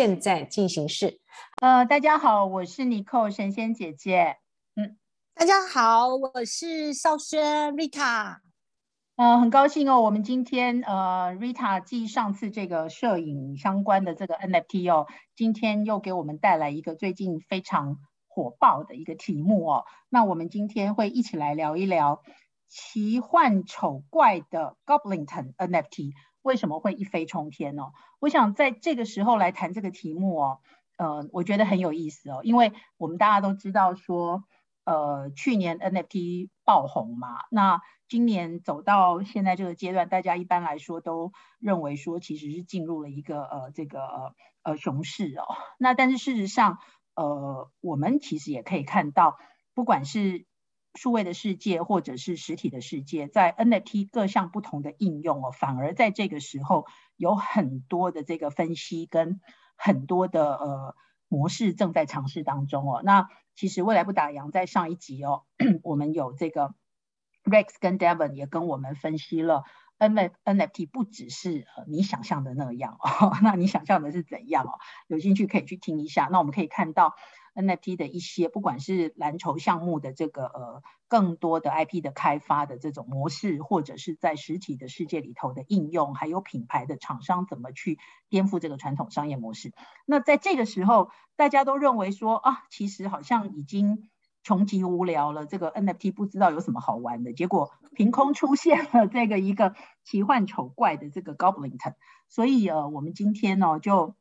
现在进行式。呃，大家好，我是妮蔻神仙姐姐。嗯，大家好，我是少轩 Rita。呃，很高兴哦，我们今天呃，Rita 继上次这个摄影相关的这个 NFT 哦，今天又给我们带来一个最近非常火爆的一个题目哦。那我们今天会一起来聊一聊奇幻丑怪的 Goblinton NFT 为什么会一飞冲天呢？我想在这个时候来谈这个题目哦，呃，我觉得很有意思哦，因为我们大家都知道说，呃，去年 NFT 爆红嘛，那今年走到现在这个阶段，大家一般来说都认为说，其实是进入了一个呃这个呃熊市哦。那但是事实上，呃，我们其实也可以看到，不管是数位的世界或者是实体的世界，在 NFT 各项不同的应用哦，反而在这个时候有很多的这个分析跟很多的呃模式正在尝试当中哦。那其实未来不打烊，在上一集哦，我们有这个。Rex 跟 Devon 也跟我们分析了 NFT 不只是你想象的那样哦，那你想象的是怎样哦？有兴趣可以去听一下。那我们可以看到 NFT 的一些，不管是蓝筹项目的这个呃更多的 IP 的开发的这种模式，或者是在实体的世界里头的应用，还有品牌的厂商怎么去颠覆这个传统商业模式。那在这个时候，大家都认为说啊，其实好像已经。穷极无聊了，这个 NFT 不知道有什么好玩的，结果凭空出现了这个一个奇幻丑怪的这个 Goblin，所以呃，我们今天呢、就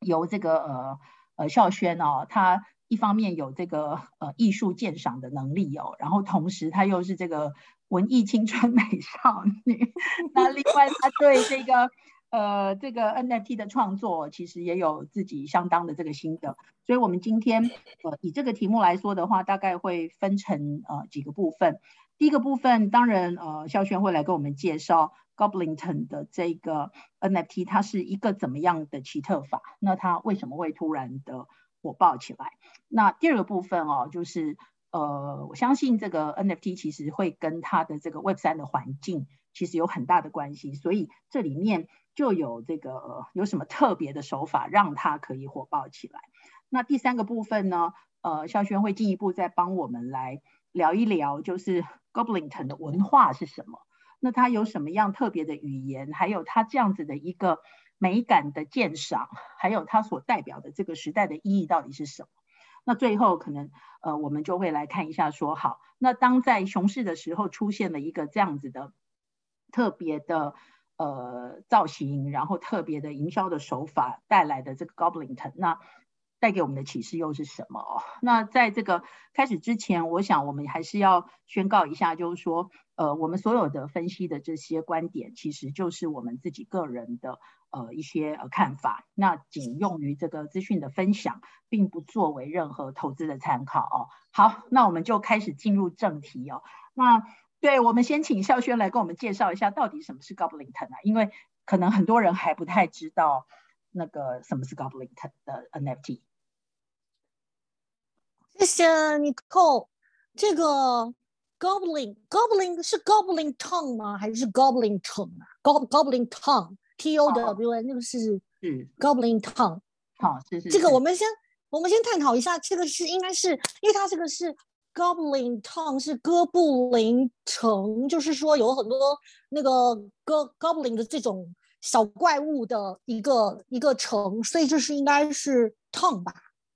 由这个呃呃孝轩哦，他一方面有这个呃艺术鉴赏的能力哦，然后同时他又是这个文艺青春美少女，那另外他对这个。呃，这个 NFT 的创作其实也有自己相当的这个心得，所以我们今天呃以这个题目来说的话，大概会分成呃几个部分。第一个部分，当然呃孝轩会来跟我们介绍 Goblinton 的这个 NFT，它是一个怎么样的奇特法，那它为什么会突然的火爆起来？那第二个部分哦，就是呃我相信这个 NFT 其实会跟它的这个 Web 三的环境其实有很大的关系，所以这里面。就有这个、有什么特别的手法让它可以火爆起来？那第三个部分呢？呃，肖轩会进一步再帮我们来聊一聊，就是 Goblinton 的文化是什么？那它有什么样特别的语言？还有它这样子的一个美感的鉴赏，还有它所代表的这个时代的意义到底是什么？那最后可能呃，我们就会来看一下说，好，那当在熊市的时候出现了一个这样子的特别的。呃，造型，然后特别的营销的手法带来的这个 Goblin 腾那带给我们的启示又是什么？那在这个开始之前，我想我们还是要宣告一下，就是说，呃，我们所有的分析的这些观点，其实就是我们自己个人的呃一些呃看法，那仅用于这个资讯的分享，并不作为任何投资的参考哦。好，那我们就开始进入正题哦。那对，我们先请孝轩来跟我们介绍一下，到底什么是 Goblinton 啊？因为可能很多人还不太知道那个什么是 Goblinton 的 NFT。谢谢 Nicole，。这个 Goblin Goblin 是 Goblin Tongue 吗？还是 Goblin Tongue 啊？Gob Goblin Tongue T O W N 那个是嗯 Goblin Tongue。好，是是。这个我们先我们先探讨一下，这个是应该是因为它这个是。Goblin Town 是哥布林城，就是说有很多那个哥 Goblin 的这种小怪物的一个一个城，所以这是应该是 Tongue 吧？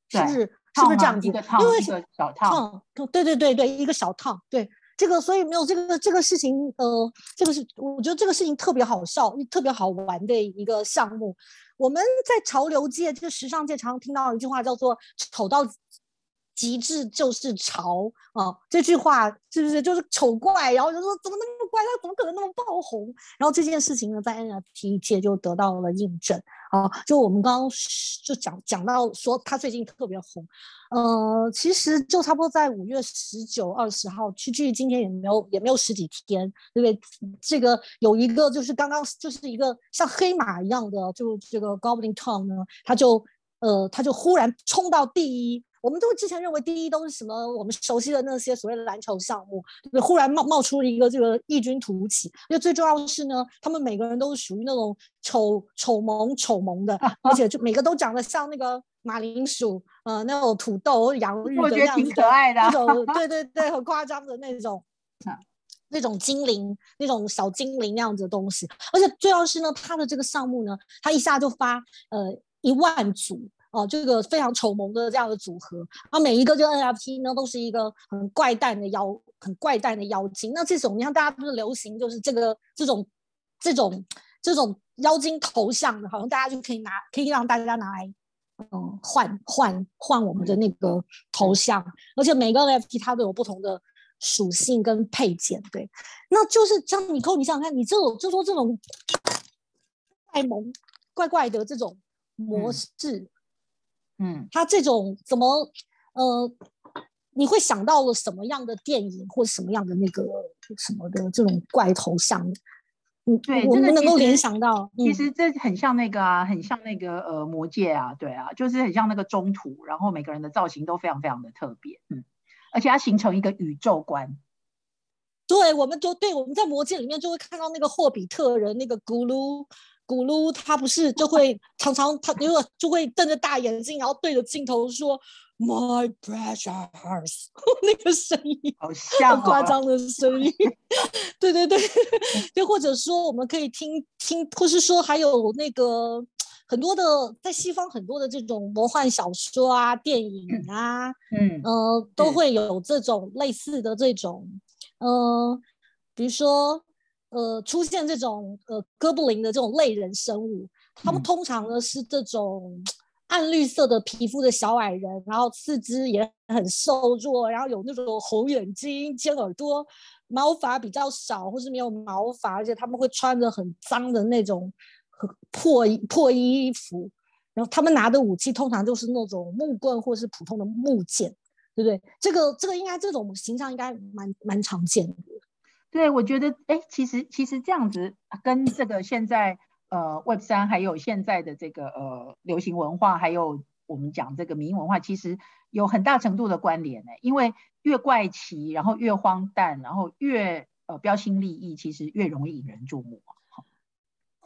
是不是？是不是这样子？因为小 Town，对对对对，一个小 Town，对这个，所以没有这个这个事情，呃，这个是我觉得这个事情特别好笑，特别好玩的一个项目。我们在潮流界，这个时尚界，常常听到一句话叫做“丑到”。极致就是潮啊！这句话是不是就是丑怪？然后就说怎么那么怪？他怎么可能那么爆红？然后这件事情呢，在 NFT 界就得到了印证啊！就我们刚刚就讲讲到说，他最近特别红。呃，其实就差不多在五月十九、二十号，距距今天也没有也没有十几天，对不对？这个有一个就是刚刚就是一个像黑马一样的，就这个 Goblinton 呢，他就呃他就忽然冲到第一。我们都之前认为第一都是什么？我们熟悉的那些所谓的篮球项目，对，忽然冒冒出了一个这个异军突起。因为最重要的是呢，他们每个人都是属于那种丑丑萌丑萌的，而且就每个都长得像那个马铃薯，呃，那种土豆洋芋的样子，挺可爱的，那种对对对，很夸张的那种。那种精灵，那种小精灵那样子的东西，而且最重要是呢，他的这个项目呢，他一下就发呃一万组哦、呃，这个非常丑萌的这样的组合，然后每一个这个 NFT 呢都是一个很怪诞的妖，很怪诞的妖精。那这种你看大家不是流行就是这个这种这种这种妖精头像的，好像大家就可以拿，可以让大家拿来嗯换换换我们的那个头像，而且每个 NFT 它都有不同的。属性跟配件，对，那就是像你扣，你想想看，你这种就说这种怪萌怪怪的这种模式，嗯，它这种怎么呃，你会想到了什么样的电影或什么样的那个什么的这种怪头像？嗯，对，我们能够联想到，其实这很像那个啊，很像那个呃魔戒啊，对啊，就是很像那个中途，然后每个人的造型都非常非常的特别，嗯。而且它形成一个宇宙观，对，我们就对我们在魔戒里面就会看到那个霍比特人那个咕噜咕噜，他不是就会常常他因为就会瞪着大眼睛，然后对着镜头说 “My precious”，那个声音好像很夸张的声音，对 对对，又 或者说我们可以听听，或是说还有那个。很多的在西方很多的这种魔幻小说啊、电影啊，嗯呃，都会有这种类似的这种，呃，比如说呃，出现这种呃哥布林的这种类人生物，他们通常呢是这种暗绿色的皮肤的小矮人，然后四肢也很瘦弱，然后有那种红眼睛、尖耳朵，毛发比较少或是没有毛发，而且他们会穿着很脏的那种。破衣破衣服，然后他们拿的武器通常就是那种木棍或是普通的木剑，对不对？这个这个应该这种形象应该蛮蛮常见的。对，我觉得哎，其实其实这样子跟这个现在呃 Web 三还有现在的这个呃流行文化，还有我们讲这个民营文化，其实有很大程度的关联呢。因为越怪奇，然后越荒诞，然后越呃标新立异，其实越容易引人注目。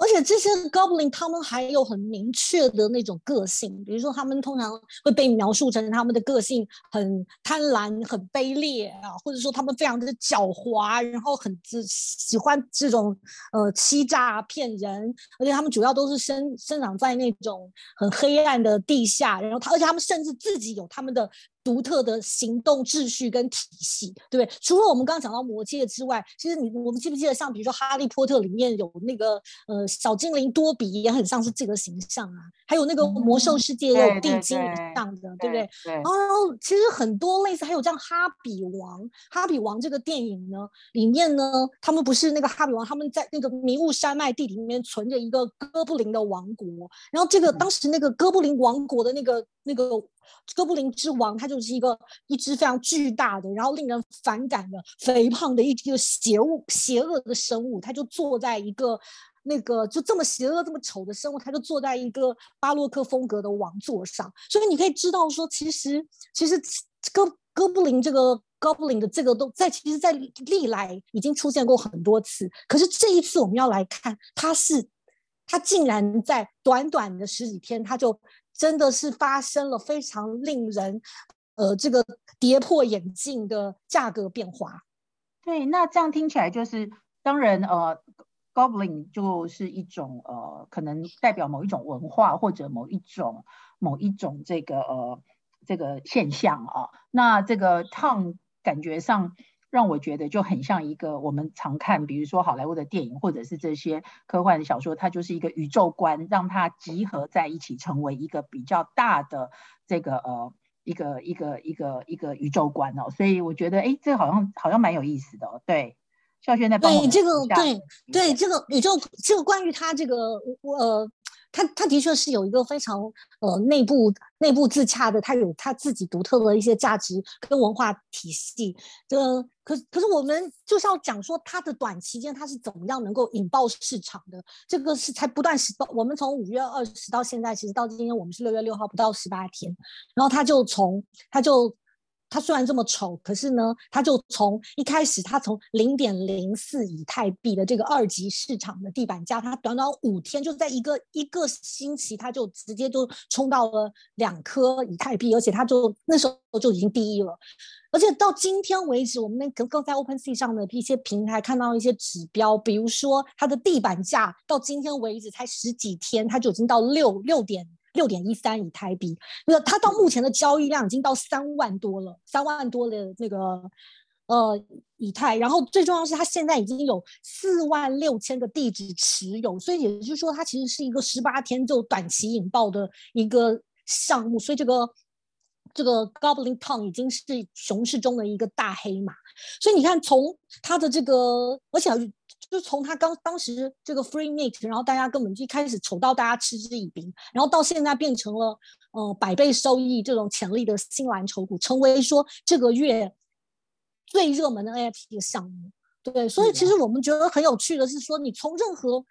而且这些 Goblin 他们还有很明确的那种个性，比如说他们通常会被描述成他们的个性很贪婪、很卑劣啊，或者说他们非常的狡猾，然后很自喜欢这种呃欺诈骗人，而且他们主要都是生生长在那种很黑暗的地下，然后他而且他们甚至自己有他们的。独特的行动秩序跟体系，对不对？除了我们刚刚讲到魔戒之外，其实你我们记不记得，像比如说《哈利波特》里面有那个呃小精灵多比，也很像是这个形象啊。还有那个魔兽世界也有地精一样的，对不对？然后其实很多类似，还有这样哈比王，哈比王这个电影呢，里面呢，他们不是那个哈比王，他们在那个迷雾山脉地里面存着一个哥布林的王国，然后这个当时那个哥布林王国的那个那个。哥布林之王，他就是一个一只非常巨大的，然后令人反感的肥胖的一个邪物、邪恶的生物。他就坐在一个那个就这么邪恶、这么丑的生物，他就坐在一个巴洛克风格的王座上。所以你可以知道说，其实其实哥哥布林这个哥布林的这个都在，其实在历来已经出现过很多次。可是这一次我们要来看，他是他竟然在短短的十几天，他就。真的是发生了非常令人，呃，这个跌破眼镜的价格变化。对，那这样听起来就是，当然，呃，Goblin 就是一种呃，可能代表某一种文化或者某一种某一种这个呃这个现象啊。那这个 Tom 感觉上。让我觉得就很像一个我们常看，比如说好莱坞的电影，或者是这些科幻的小说，它就是一个宇宙观，让它集合在一起，成为一个比较大的这个呃一个一个一个一个宇宙观哦。所以我觉得，哎，这个好像好像蛮有意思的哦。对，孝轩在帮我对这个对对这个宇宙，这个关于他这个呃它它的确是有一个非常呃内部内部自洽的，它有它自己独特的一些价值跟文化体系。这可可是我们就是要讲说它的短期间它是怎么样能够引爆市场的，这个是才不断十八，我们从五月二十到现在，其实到今天我们是六月六号，不到十八天，然后它就从它就。它虽然这么丑，可是呢，它就从一开始，它从零点零四以太币的这个二级市场的地板价，它短短五天就在一个一个星期，它就直接就冲到了两颗以太币，而且它就那时候就已经第一了。而且到今天为止，我们那个在 OpenSea 上的一些平台看到一些指标，比如说它的地板价到今天为止才十几天，它就已经到六六点。六点一三以太币，那它到目前的交易量已经到三万多了，三万多的那个呃以太，然后最重要是它现在已经有四万六千个地址持有，所以也就是说它其实是一个十八天就短期引爆的一个项目，所以这个这个 Goblin Town 已经是熊市中的一个大黑马，所以你看从它的这个，而且。就从他刚当时这个 free mint，然后大家根本就一开始丑到大家嗤之以鼻，然后到现在变成了呃百倍收益这种潜力的新蓝筹股，成为说这个月最热门的 NFT 的项目。对，所以其实我们觉得很有趣的是说，你从任何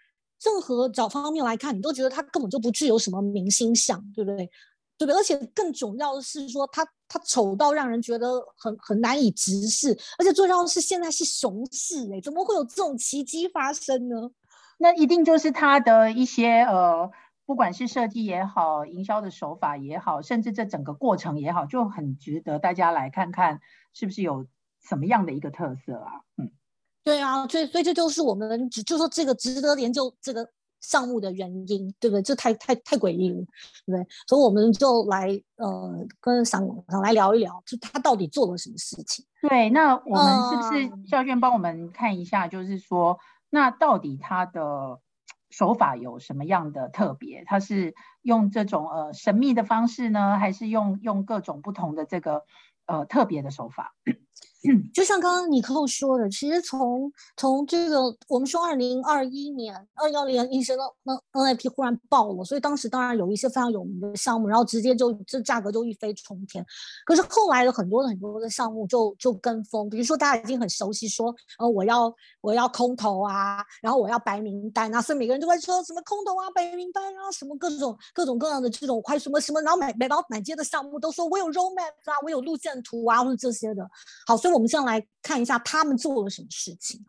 任何角方面来看，你都觉得它根本就不具有什么明星相，对不对？对不对？而且更重要的是说，它它丑到让人觉得很很难以直视，而且最重要的是现在是熊市哎，怎么会有这种奇迹发生呢？那一定就是它的一些呃，不管是设计也好，营销的手法也好，甚至这整个过程也好，就很值得大家来看看是不是有什么样的一个特色啊？嗯，对啊，所以所以这就是我们只就说这个值得研究这个。项目的原因，对不对？这太太太诡异了，对不对？所以我们就来呃，跟想想来聊一聊，就他到底做了什么事情？对，那我们是不是肖娟帮我们看一下？就是说，呃、那到底他的手法有什么样的特别？他是用这种呃神秘的方式呢，还是用用各种不同的这个呃特别的手法？就像刚刚尼克说的，其实从从这个我们说二零二一年二幺年一直到那 NFT 忽然爆了，所以当时当然有一些非常有名的项目，然后直接就这价格就一飞冲天。可是后来的很多很多的项目就就跟风，比如说大家已经很熟悉说，呃，我要我要空投啊，然后我要白名单啊，所以每个人都会说什么空投啊、白名单啊，什么各种各种各样的这种快什么什么，然后买买到满街的项目都说我有 roadmap 啊，我有路线图啊，或者这些的。好，所以。我们先来看一下他们做了什么事情。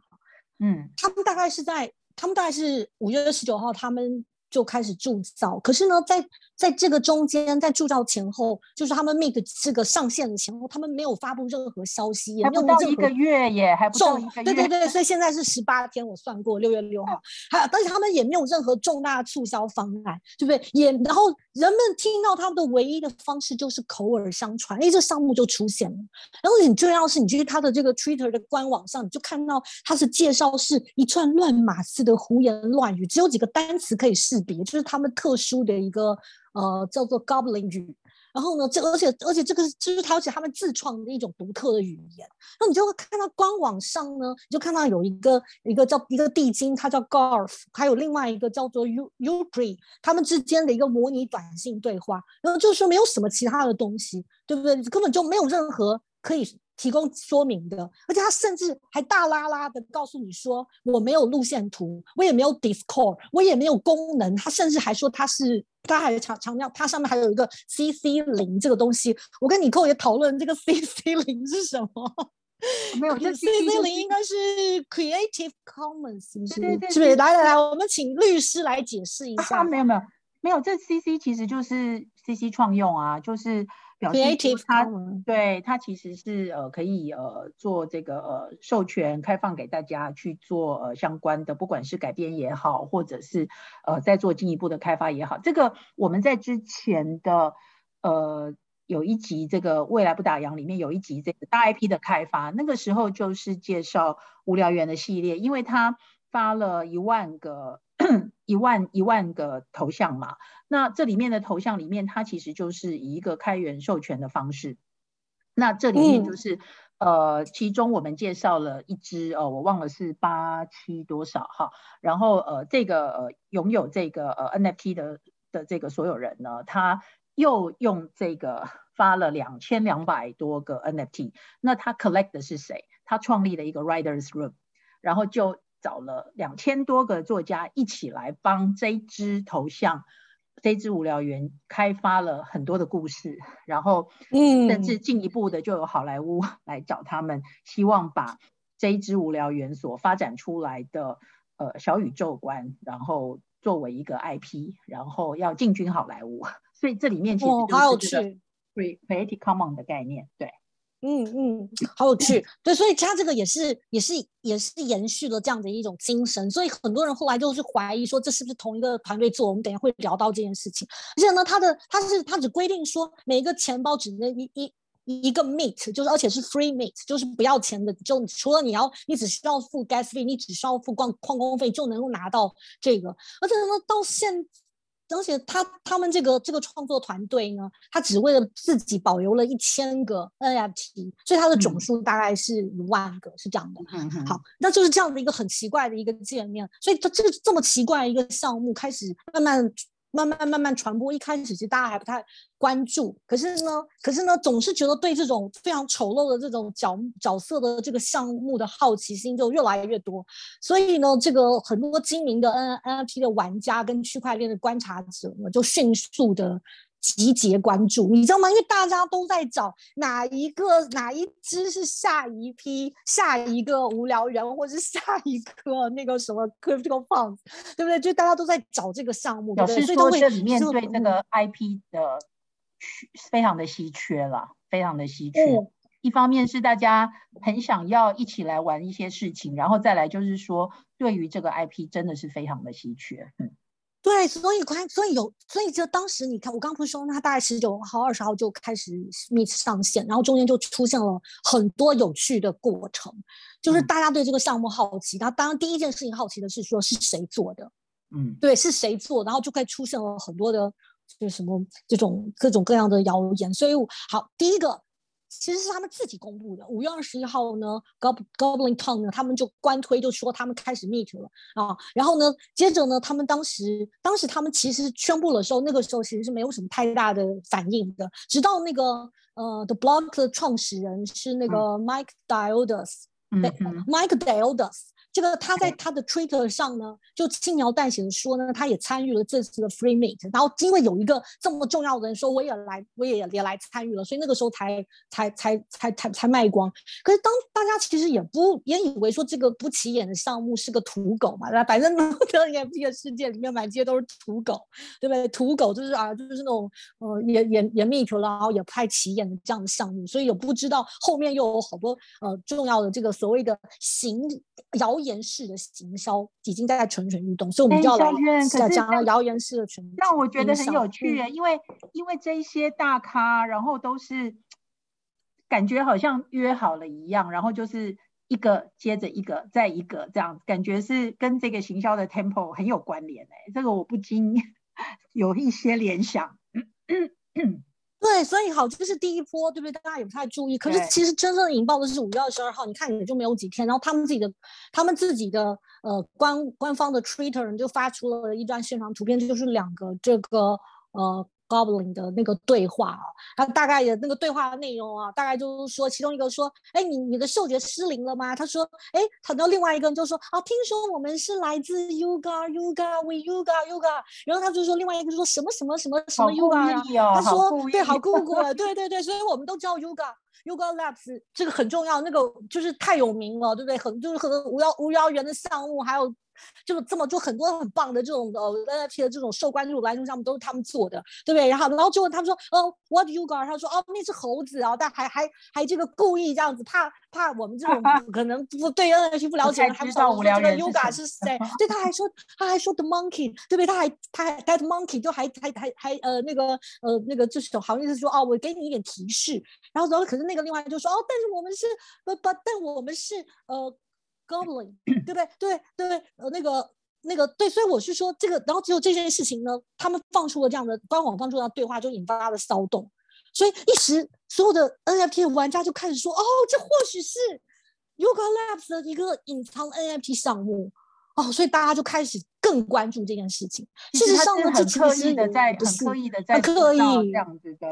嗯，他们大概是在，他们大概是五月十九号，他们就开始铸造。可是呢，在在这个中间，在铸造前后，就是他们 make 这个上线的前后，他们没有发布任何消息，也没有到一个月耶，还不到一个月。对对对，所以现在是十八天，我算过六月六号，还有，但是他们也没有任何重大促销方案，对不对？也然后人们听到他们的唯一的方式就是口耳相传，哎，这项目就出现了。然后你重要是，你去他的这个 Twitter 的官网上，你就看到他是介绍是一串乱码似的胡言乱语，只有几个单词可以识别，就是他们特殊的一个。呃，叫做 Goblin 语，然后呢，这而且而且这个是就是他而且他们自创的一种独特的语言。那你就会看到官网上呢，你就看到有一个一个叫一个地精，它叫 Garf，还有另外一个叫做 U Ukri，他们之间的一个模拟短信对话。然后就是说没有什么其他的东西，对不对？根本就没有任何可以提供说明的，而且他甚至还大拉拉的告诉你说，我没有路线图，我也没有 Discord，我也没有功能。他甚至还说他是。他还强强调，它上面还有一个 CC 零这个东西。我跟尼克也讨论这个 CC 零是什么。没有，这 CC 零应该是 Creative Commons，是不是？对对对，是不是？来来来，我们请律师来解释一下。啊、没有没有没有，这 CC 其实就是 CC 创用啊，就是。Creative 它对它其实是呃可以呃做这个呃授权开放给大家去做呃相关的，不管是改编也好，或者是呃再做进一步的开发也好。这个我们在之前的呃有一集这个未来不打烊里面有一集这个大 IP 的开发，那个时候就是介绍无聊猿的系列，因为它发了一万个。一万一万个头像嘛，那这里面的头像里面，它其实就是以一个开源授权的方式。那这里面就是呃，其中我们介绍了一支，呃，我忘了是八七多少哈，然后呃，这个呃拥有这个呃 NFT 的的这个所有人呢，他又用这个发了两千两百多个 NFT，那他 collect 的是谁？他创立了一个 Writers Room，然后就找了两千多个作家一起来帮这支头像。这支无聊猿开发了很多的故事，然后，嗯，甚至进一步的就有好莱坞 来找他们，希望把这一支无聊猿所发展出来的呃小宇宙观，然后作为一个 IP，然后要进军好莱坞。所以这里面其实就是这个 Creative Commons 的概念，对。嗯嗯，好有趣，对，所以他这个也是也是也是延续了这样的一种精神，所以很多人后来就是怀疑说，这是不是同一个团队做？我们等下会聊到这件事情。而且呢，他的他是他只规定说，每一个钱包只能一一一个 meet，就是而且是 free meet，就是不要钱的，就除了你要你只需要付 gas 费，你只需要付矿矿工费就能够拿到这个。而且呢，到现而且他他们这个这个创作团队呢，他只为了自己保留了一千个 NFT，所以它的总数大概是一万个，嗯、是这样的。嗯嗯。好，那就是这样的一个很奇怪的一个界面，所以它这这么奇怪的一个项目开始慢慢。慢慢慢慢传播，一开始其实大家还不太关注，可是呢，可是呢，总是觉得对这种非常丑陋的这种角角色的这个项目的好奇心就越来越多，所以呢，这个很多精明的 N NFT 的玩家跟区块链的观察者呢，就迅速的。集结关注，你知道吗？因为大家都在找哪一个哪一只是下一批下一个无聊人，或者是下一个那个什么 CryptoPunks，对不对？就大家都在找这个项目，表示说这里面对那个 IP 的非常的稀缺了，非常的稀缺。嗯、一方面是大家很想要一起来玩一些事情，然后再来就是说，对于这个 IP 真的是非常的稀缺。嗯。对，所以关，所以有，所以就当时你看，我刚不是说，他大概十九号、二十号就开始 Meet 上线，然后中间就出现了很多有趣的过程，就是大家对这个项目好奇。他、嗯、当然第一件事情好奇的是说是谁做的，嗯，对，是谁做，然后就可以出现了很多的，就是什么这种各种各样的谣言。所以好，第一个。其实是他们自己公布的。五月二十一号呢，Goblin Tongue 呢，他们就官推就说他们开始 Meet 了啊。然后呢，接着呢，他们当时当时他们其实宣布的时候，那个时候其实是没有什么太大的反应的。直到那个呃，The Block 的创始人是那个 Mike Diodas，对，Mike Diodas。这个他在他的 Twitter 上呢，就轻描淡写的说呢，他也参与了这次的 Free Meet，然后因为有一个这么重要的人说我也来，我也也来参与了，所以那个时候才才才才才才卖光。可是当大家其实也不也以为说这个不起眼的项目是个土狗嘛，那反正呢，这个 NFT 的世界里面满街都是土狗，对不对？土狗就是啊，就是那种呃也也也 Meet 了，然后也不太起眼的这样的项目，所以也不知道后面又有好多呃重要的这个所谓的行谣。谣言式的行销已经在蠢蠢欲动，所以我们就要来讲谣言式的蠢。让我觉得很有趣，因为因为这些大咖，然后都是感觉好像约好了一样，然后就是一个接着一个再一个这样，感觉是跟这个行销的 tempo 很有关联哎，这个我不禁 有一些联想。对，所以好，这是第一波，对不对？大家也不太注意。可是其实真正引爆的是五月二十二号，你看也就没有几天，然后他们自己的、他们自己的呃官官方的 Twitter 就发出了一段现场图片，就是两个这个呃。Goblin 的那个对话啊，他大概的那个对话的内容啊，大概就是说，其中一个说，哎，你你的嗅觉失灵了吗？他说，哎，然后另外一个人就说，啊，听说我们是来自 Yuga Yuga，We Yuga Yuga，然后他就说，另外一个就说什么什么什么什么 Yuga 啊，他说，对，好酷酷，对对对，所以我们都叫 Yuga Yuga Labs，这个很重要，那个就是太有名了，对不对？很就是很无聊无聊猿的项目，还有。就是这么做很多很棒的这种呃 NFT 的这种受关注来源项目都是他们做的，对不对？然后然后就问他们说，哦，What you got？他说，哦，那是猴子啊，但还还还这个故意这样子，怕怕我们这种 可能不对 NFT 不了解，还不知道这个 Yuga 是谁？对，他还说他还说 The Monkey，对不对？他还他还 That Monkey 就还还还还呃那个呃那个就是好意思说哦，我给你一点提示，然后然后可是那个另外就说哦，但是我们是不不，但我们是呃。Goblin，对不对？对对，呃，那个那个对，所以我是说这个，然后只有这件事情呢，他们放出了这样的官网放出的对话，就引发了骚动。所以一时所有的 NFT 的玩家就开始说：“哦，这或许是 Yuga Labs 的一个隐藏 NFT 项目。”哦，所以大家就开始更关注这件事情。事实上呢，这其实很刻意的在，很刻意的在，刻意这样子的。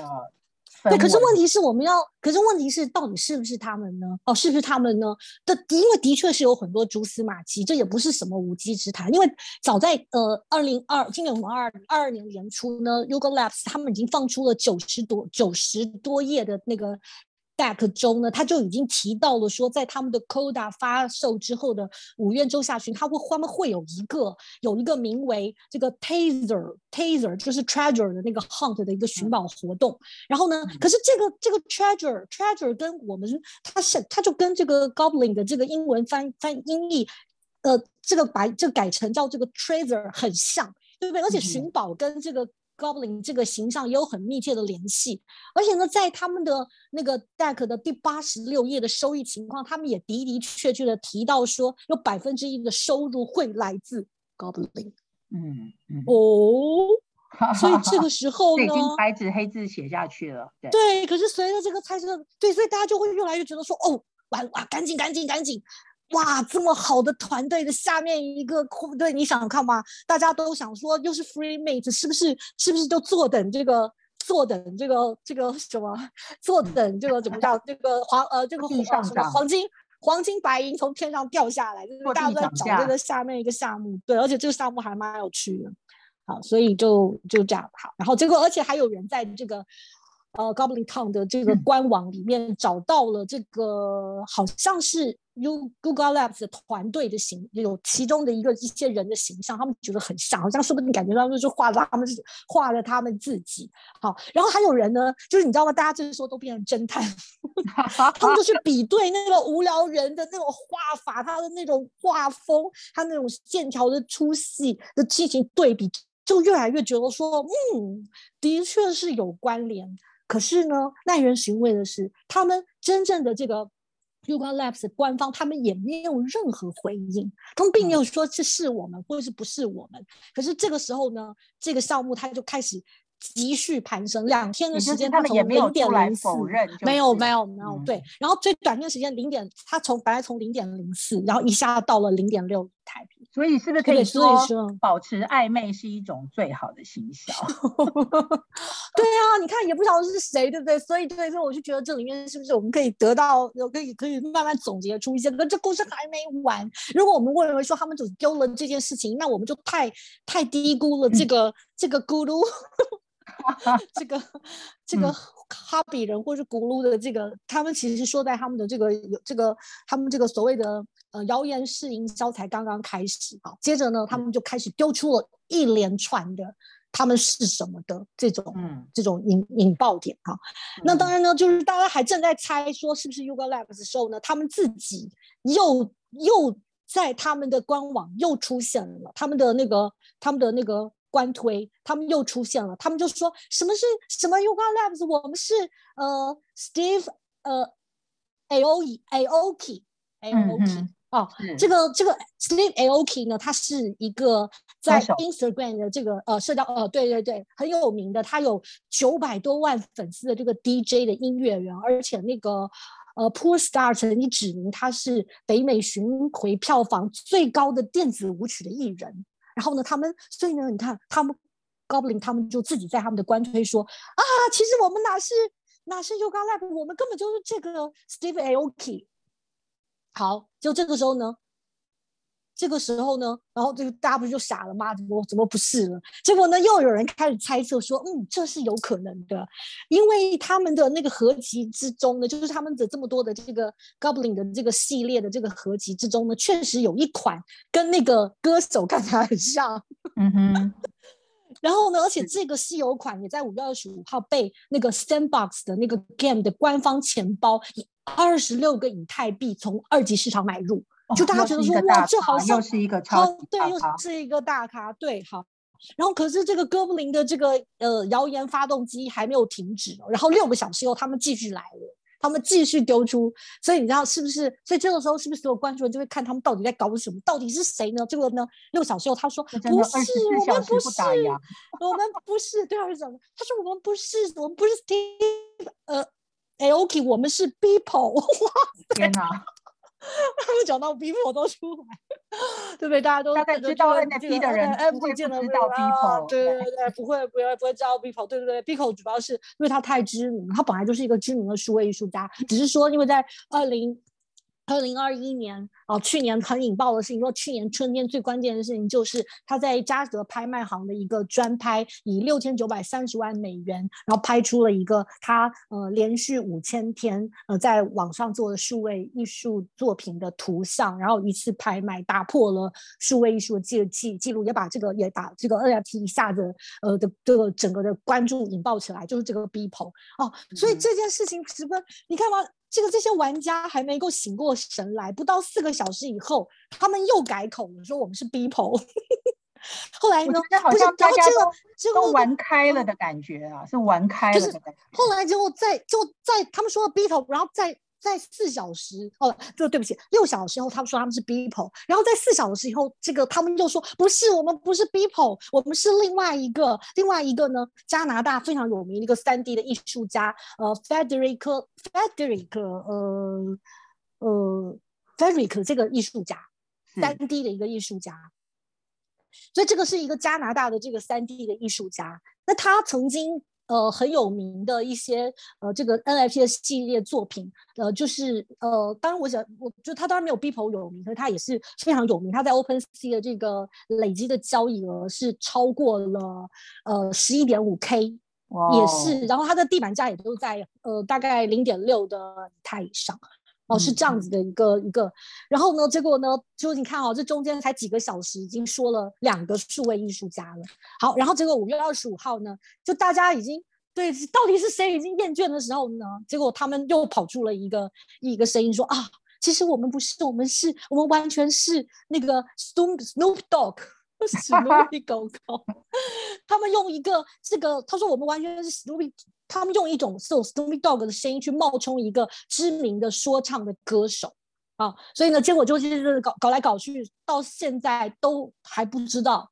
对，可是问题是我们要，可是问题是到底是不是他们呢？哦，是不是他们呢？的，因为的确是有很多蛛丝马迹，这也不是什么无稽之谈。因为早在呃二零二今年我们二二二年年初呢，Yuga Labs 他们已经放出了九十多九十多页的那个。Deck 中呢，他就已经提到了说，在他们的 Coda 发售之后的五月中下旬，他会他们会有一个有一个名为这个 Taser Taser 就是 Treasure 的那个 Hunt 的一个寻宝活动。嗯、然后呢，可是这个这个 Treasure Treasure 跟我们它是它就跟这个 Goblin 的这个英文翻翻音译，呃，这个把这个、改成叫这个 Treasure 很像，对不对？而且寻宝跟这个。嗯 Goblin 这个形象也有很密切的联系，而且呢，在他们的那个 Deck 的第八十六页的收益情况，他们也的的确确的提到说，有百分之一的收入会来自 Goblin。嗯嗯哦，所以这个时候 呢，已经白纸黑字写下去了。对，对，可是随着这个猜测，对，所以大家就会越来越觉得说，哦，完哇，赶紧赶紧赶紧。哇，这么好的团队的下面一个对，你想看吗？大家都想说，又是 Freemate，是不是？是不是就坐等这个，坐等这个，这个什么？坐等这个怎么叫？这个黄呃，这个黄什么黄金黄金白银从天上掉下来，就是大家都在找这个下面一个项目。对，而且这个项目还蛮有趣的。好，所以就就这样好。然后结果，而且还有人在这个呃 Goblin Town 的这个官网里面找到了这个，好像是。Yuga Labs 的团队的形有其中的一个一些人的形象，他们觉得很像，好像说不定感觉到就是画了他们是画了他们自己。好，然后还有人呢，就是你知道吗？大家这个时候都变成侦探，他们就去比对那个无聊人的那种画法，他的那种画风，他那种线条的粗细的进行对比，就越来越觉得说，嗯，的确是有关联。可是呢，耐人寻味的是，他们真正的这个。Yuga Labs 官方他们也没有任何回应，他们并没有说这是我们或者是不是我们。可是这个时候呢，这个项目它就开始急续攀升，两天的时间他们也没有点零四，没有没有没有对，然后最短的时间零点，它从本来从零点零四，然后一下到了零点六台币。所以是不是可以说，保持暧昧是一种最好的行销？对啊，你看也不晓得是谁，对不对？所以对，所以我就觉得这里面是不是我们可以得到，可以可以慢慢总结出一些。可这故事还没完。如果我们认为说他们只丢了这件事情，那我们就太太低估了这个、嗯、这个咕噜，这个 这个哈比人或是咕噜的这个，他们其实说在他们的这个有这个他们这个所谓的。呃，谣言式营销才刚刚开始啊，接着呢，他们就开始丢出了一连串的他们是什么的这种、嗯、这种引引爆点啊。嗯、那当。然呢，就是大家还正在猜说是不是 Yuga Labs 的时候呢，他们自己又又在他们的官网又出现了他们的那个他们的那个官推，他们又出现了，他们就说什么是什么 Yuga Labs，我们是呃 Steve 呃 Aoki Aoki Aoki。哦，嗯、这个这个 Steve Aoki 呢，他是一个在 Instagram 的这个呃社交呃对对对很有名的，他有九百多万粉丝的这个 DJ 的音乐人，而且那个呃 Poolstar 曾经指明他是北美巡回票房最高的电子舞曲的艺人。然后呢，他们所以呢，你看他们 Goblin 他们就自己在他们的官推说啊，其实我们哪是哪是 Yuga Lab，我们根本就是这个 Steve Aoki。好，就这个时候呢，这个时候呢，然后这个大家不就傻了吗？怎么怎么不是了？结果呢，又有人开始猜测说，嗯，这是有可能的，因为他们的那个合集之中呢，就是他们的这么多的这个 Goblin 的这个系列的这个合集之中呢，确实有一款跟那个歌手看起来很像。嗯哼。然后呢，而且这个稀有款也在五月二十五号被那个 Sandbox 的那个 Game 的官方钱包以二十六个以太币从二级市场买入，哦、就大家觉得说哇，这好像是一个超级对，又是一个大咖，对，好。然后可是这个哥布林的这个呃谣言发动机还没有停止，然后六个小时后他们继续来了，他们继续丢出，所以你知道是不是？所以这个时候是不是所有关注人就会看他们到底在搞什么？到底是谁呢？这个呢？六小时后他说不是，我们不是，我们不是。对，二十小时，他说我们不是，我们不是 Steve 呃，Aoki，我们是 people，。哇，天哪！他们讲到 Beeple 都出来，对不对？大家都大概知道 NFT 的人，不会见到 people，。对对对，不会不会不会知道 Beeple。对对对，Beeple 主要是因为他太知名，他本来就是一个知名的数位艺术家，只是说因为在二零。二零二一年啊，去年很引爆的事情，说去年春天最关键的事情就是他在嘉德拍卖行的一个专拍，以六千九百三十万美元，然后拍出了一个他呃连续五千天呃在网上做的数位艺术作品的图像，然后一次拍卖打破了数位艺术的记记记录，也把这个也把这个 NFT 一下子呃的这个整个的关注引爆起来，就是这个 Beeple 哦，所以这件事情十分，你看吗？这个这些玩家还没够醒过神来，不到四个小时以后，他们又改口了，说我们是 Beeple。后来呢，好像大家都这个都玩开了的感觉啊，是玩开了的感觉。后来之后在就在他们说了 Beeple，然后再。在四小时哦，就对不起，六小时后他们说他们是 people，然后在四小时以后，这个他们又说不是，我们不是 people，我们是另外一个，另外一个呢，加拿大非常有名的一个三 D 的艺术家，呃，Frederick Frederick 呃呃 Frederick 这个艺术家，三 D 的一个艺术家，所以这个是一个加拿大的这个三 D 的艺术家，那他曾经。呃，很有名的一些呃，这个 NFT 的系列作品，呃，就是呃，当然我想，我觉得他当然没有 Beeple 有名，可是他也是非常有名。他在 OpenSea 的这个累积的交易额是超过了呃十一点五 K，也是，然后它的地板价也都在呃大概零点六的以太以上。哦，是这样子的一个、嗯、一个，然后呢，结果呢，就你看哦，这中间才几个小时，已经说了两个数位艺术家了。好，然后结果五月二十五号呢，就大家已经对到底是谁已经厌倦的时候呢，结果他们又跑出了一个一个声音说啊，其实我们不是，我们是我们完全是那个 Snoop Snoop Dogg，史努 比狗狗，他们用一个这个，他说我们完全是史努比。他们用一种这种 Snoop Dogg 的声音去冒充一个知名的说唱的歌手啊，所以呢，结果就是搞搞来搞去，到现在都还不知道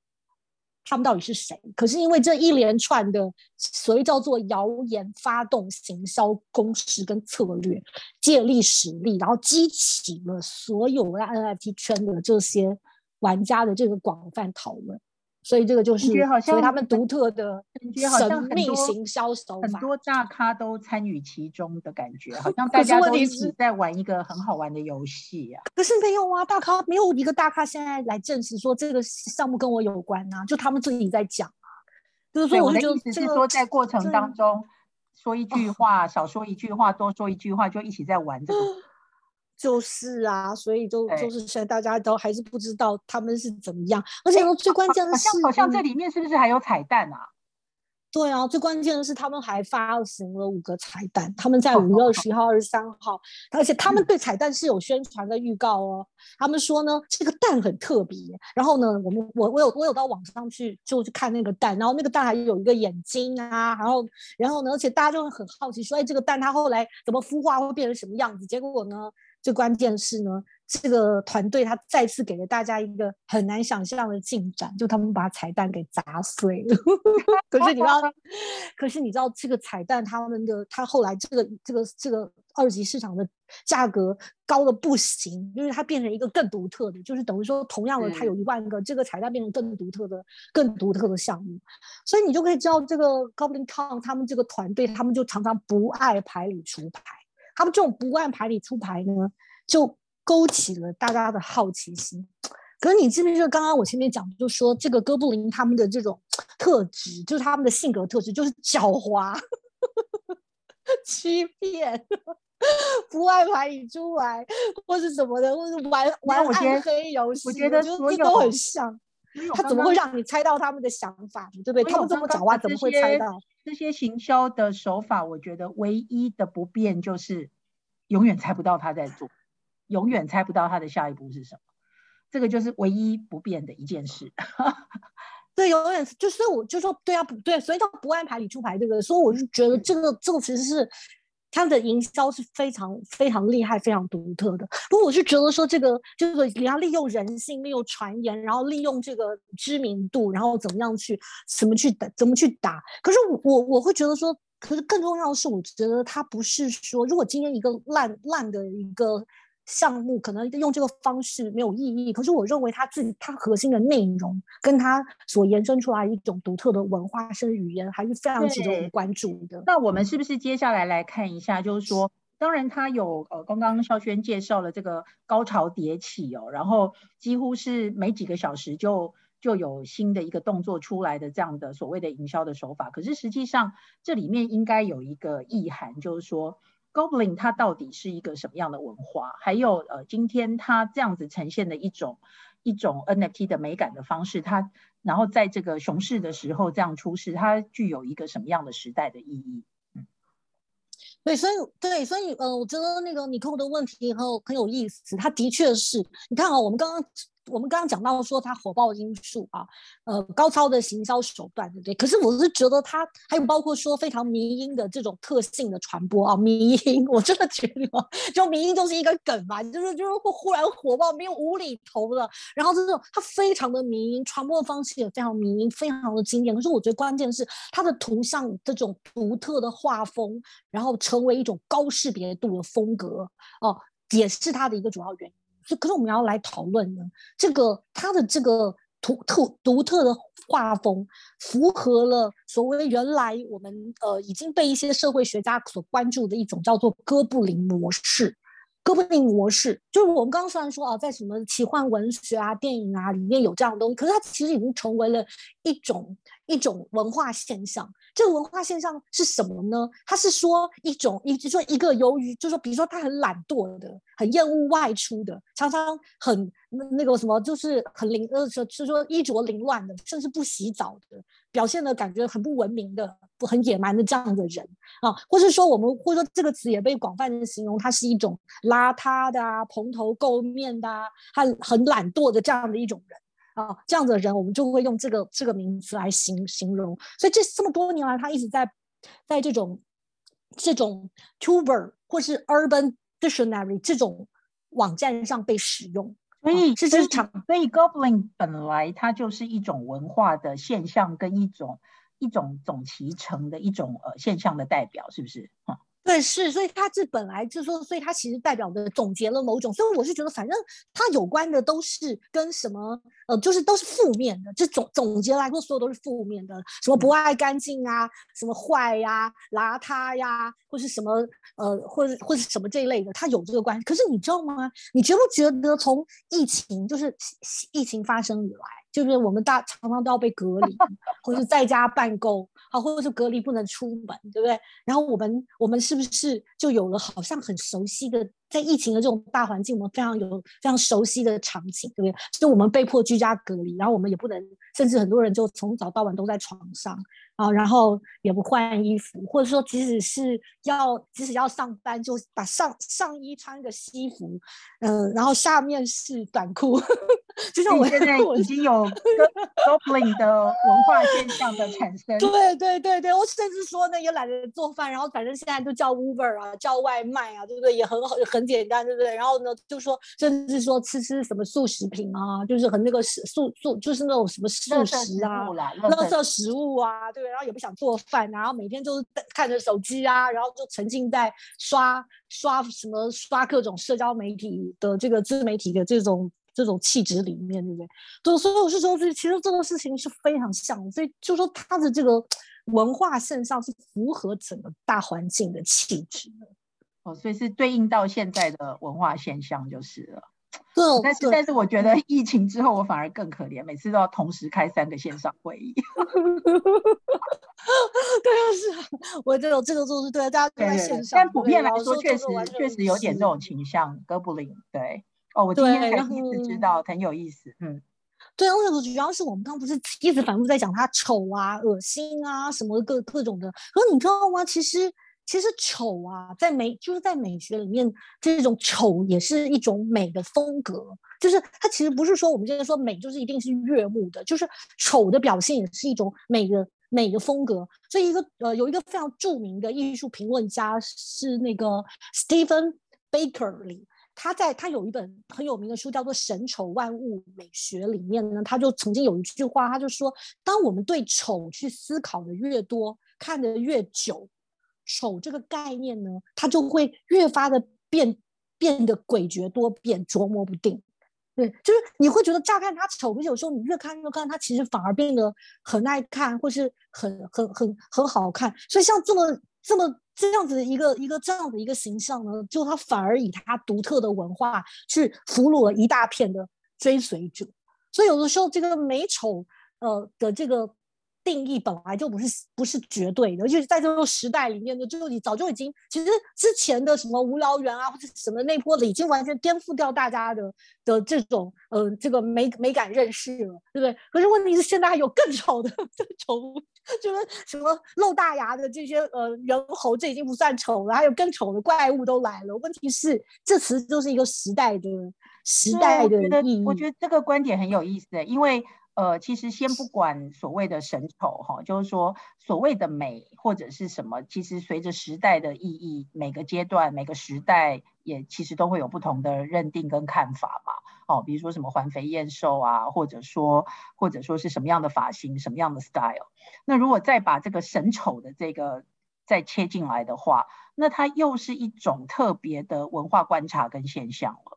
他们到底是谁。可是因为这一连串的所谓叫做谣言发动行销攻势跟策略，借力使力，然后激起了所有在 NFT 圈的这些玩家的这个广泛讨论。所以这个就是，所以他们独特的神秘行销手法，很多大咖都参与其中的感觉，好像大家都一起在玩一个很好玩的游戏啊。可是没有啊，大咖没有一个大咖现在来证实说这个项目跟我有关啊，就他们自己在讲啊。就是说，我的意思是说，在过程当中说一句话，少说一句话，多说一句话，就一起在玩这个。就是啊，所以就就是现在大家都还是不知道他们是怎么样，而且最关键的是，好像这里面是不是还有彩蛋啊？对啊，最关键的是他们还发行了五个彩蛋，他们在五月二十一号、二十三号，而且他们对彩蛋是有宣传的预告哦。他们说呢，这个蛋很特别。然后呢，我们我我有我有到网上去就去看那个蛋，然后那个蛋还有一个眼睛啊，然后然后呢，而且大家就会很好奇说，哎，这个蛋它后来怎么孵化会变成什么样子？结果呢，最关键是呢。这个团队他再次给了大家一个很难想象的进展，就他们把彩蛋给砸碎了。可是你知道，可是你知道这个彩蛋他们的他后来这个这个这个二级市场的价格高的不行，因为它变成一个更独特的，就是等于说同样的它有一万个，这个彩蛋变成更独特的、更独特的项目。所以你就可以知道这个 Goblin Con 他们这个团队，他们就常常不爱牌里出牌。他们这种不按牌理出牌呢，就勾起了大家的好奇心，可是你记不记得刚刚我前面讲，就说这个哥布林他们的这种特质，就是他们的性格特质，就是狡猾、欺骗、不按牌理出牌，或是什么的，或是玩玩暗黑游戏。我觉得所有都很像。他怎么会让你猜到他们的想法？对不对？他们这么狡猾，怎么会猜到？这些行销的手法，我觉得唯一的不变就是永远猜不到他在做。永远猜不到他的下一步是什么，这个就是唯一不变的一件事。对，永远就是我就说对啊，不对，所以他不按牌理出牌，这个，所以我就觉得这个这个其实是它的营销是非常非常厉害、非常独特的。不过我是觉得说，这个这个你要利用人性、利用传言，然后利用这个知名度，然后怎么样去怎么去打、怎么去打。可是我我会觉得说，可是更重要的是，我觉得它不是说，如果今天一个烂烂的一个。项目可能用这个方式没有意义，可是我认为它自己它核心的内容跟它所延伸出来一种独特的文化甚至语言，还是非常值得我们关注的。那我们是不是接下来来看一下，就是说，当然它有呃，刚刚肖轩介绍了这个高潮迭起哦，然后几乎是每几个小时就就有新的一个动作出来的这样的所谓的营销的手法，可是实际上这里面应该有一个意涵，就是说。Goblin 它到底是一个什么样的文化？还有呃，今天它这样子呈现的一种一种 NFT 的美感的方式，它然后在这个熊市的时候这样出世，它具有一个什么样的时代的意义？对，所以对，所以呃，我觉得那个你扣的问题很有很有意思，它的确是你看啊，我们刚刚。我们刚刚讲到说它火爆因素啊，呃，高超的行销手段，对不对？可是我是觉得它还有包括说非常迷因的这种特性的传播啊，迷因，我真的觉得就迷因就是一个梗嘛，就是就是会忽然火爆，没有无厘头的。然后这种它非常的迷因，传播的方式也非常迷因，非常的经典。可是我觉得关键是它的图像这种独特的画风，然后成为一种高识别度的风格哦，也是它的一个主要原因。就可是我们要来讨论呢，这个它的这个独特独特的画风，符合了所谓原来我们呃已经被一些社会学家所关注的一种叫做哥布林模式。哥布林模式就是我们刚刚虽然说啊，在什么奇幻文学啊、电影啊里面有这样的东西，可是它其实已经成为了一种一种文化现象。这个文化现象是什么呢？它是说一种，一就说一个由于，就是说，比如说他很懒惰的，很厌恶外出的，常常很那个什么，就是很凌呃，就是说衣着凌乱的，甚至不洗澡的，表现的感觉很不文明的。不很野蛮的这样的人啊，或是说我们或者说这个词也被广泛的形容，它是一种邋遢的啊、蓬头垢面的啊、很很懒惰的这样的一种人啊，这样的人我们就会用这个这个名词来形形容。所以这这么多年来，他一直在在这种这种 Tuber 或是 Urban Dictionary 这种网站上被使用。所以是这场，所以 Gobelin 本来它就是一种文化的现象跟一种。一种总集成的一种呃现象的代表，是不是？嗯对，是，所以它这本来就说，所以它其实代表的总结了某种，所以我是觉得，反正它有关的都是跟什么，呃，就是都是负面的，这总总结来说，所有都是负面的，什么不爱干净啊，什么坏呀、邋遢呀，或是什么呃，或者或者什么这一类的，它有这个关系。可是你知道吗？你觉不觉得从疫情就是疫情发生以来，就是我们大常常都要被隔离，或者是在家办公。好，或者是隔离不能出门，对不对？然后我们我们是不是就有了好像很熟悉的，在疫情的这种大环境，我们非常有非常熟悉的场景，对不对？就我们被迫居家隔离，然后我们也不能，甚至很多人就从早到晚都在床上。啊，然后也不换衣服，或者说即使是要即使要上班，就把上上衣穿个西服，嗯、然后下面是短裤。就像我现在 已经有 Gobelin 的文化现象的产生。对对对对，我甚至说呢，也懒得做饭，然后反正现在就叫 Uber 啊，叫外卖啊，对不对？也很好，很简单，对不对？然后呢，就说甚至说吃吃什么速食品啊，就是很那个素素素，就是那种什么素食啊，垃圾食物啊，对。然后也不想做饭，然后每天就是看着手机啊，然后就沉浸在刷刷什么刷各种社交媒体的这个自媒体的这种这种气质里面，对不对？对，所以我是说，这其实这个事情是非常像，所以就说他的这个文化现象是符合整个大环境的气质的。哦，所以是对应到现在的文化现象就是了。对，但是但是我觉得疫情之后我反而更可怜，每次都要同时开三个线上会议。对啊，是啊，我这种这个就是对啊，大家都在线上。但普遍来说，确实确实有点这种倾向。哥布林，对，哦，我今天才第一次知道，很有意思。嗯，对啊，为什么主要是我们刚刚不是 一直反复在讲他丑啊、恶心啊什么各各种的？可是你知道吗？其实。其实丑啊，在美就是在美学里面，这种丑也是一种美的风格。就是它其实不是说我们现在说美就是一定是悦目的，就是丑的表现也是一种美的美的风格。所以一个呃有一个非常著名的艺术评论家是那个 Stephen Baker 他在他有一本很有名的书叫做《神丑万物美学》里面呢，他就曾经有一句话，他就说：当我们对丑去思考的越多，看的越久，丑这个概念呢，它就会越发的变变得诡谲多变，捉摸不定。对，就是你会觉得乍看它丑，可是有时候你越看越看，它其实反而变得很耐看，或是很很很很好看。所以像这么这么这样子一个一个这样的一个形象呢，就他反而以他独特的文化去俘虏了一大片的追随者。所以有的时候这个美丑呃的这个。定义本来就不是不是绝对的，而且在这个时代里面的，就你早就已经，其实之前的什么无聊猿啊，或者什么那波的，已经完全颠覆掉大家的的这种呃这个美美感认识了，对不对？可是问题是现在还有更丑的 更丑，就是什么露大牙的这些呃猿猴，这已经不算丑了，还有更丑的怪物都来了。问题是这词就是一个时代的时代的意义。我觉得这个观点很有意思，因为。呃，其实先不管所谓的神丑哈，就是说所谓的美或者是什么，其实随着时代的意义，每个阶段每个时代也其实都会有不同的认定跟看法嘛。哦，比如说什么环肥燕瘦啊，或者说或者说是什么样的发型，什么样的 style。那如果再把这个神丑的这个再切进来的话，那它又是一种特别的文化观察跟现象了。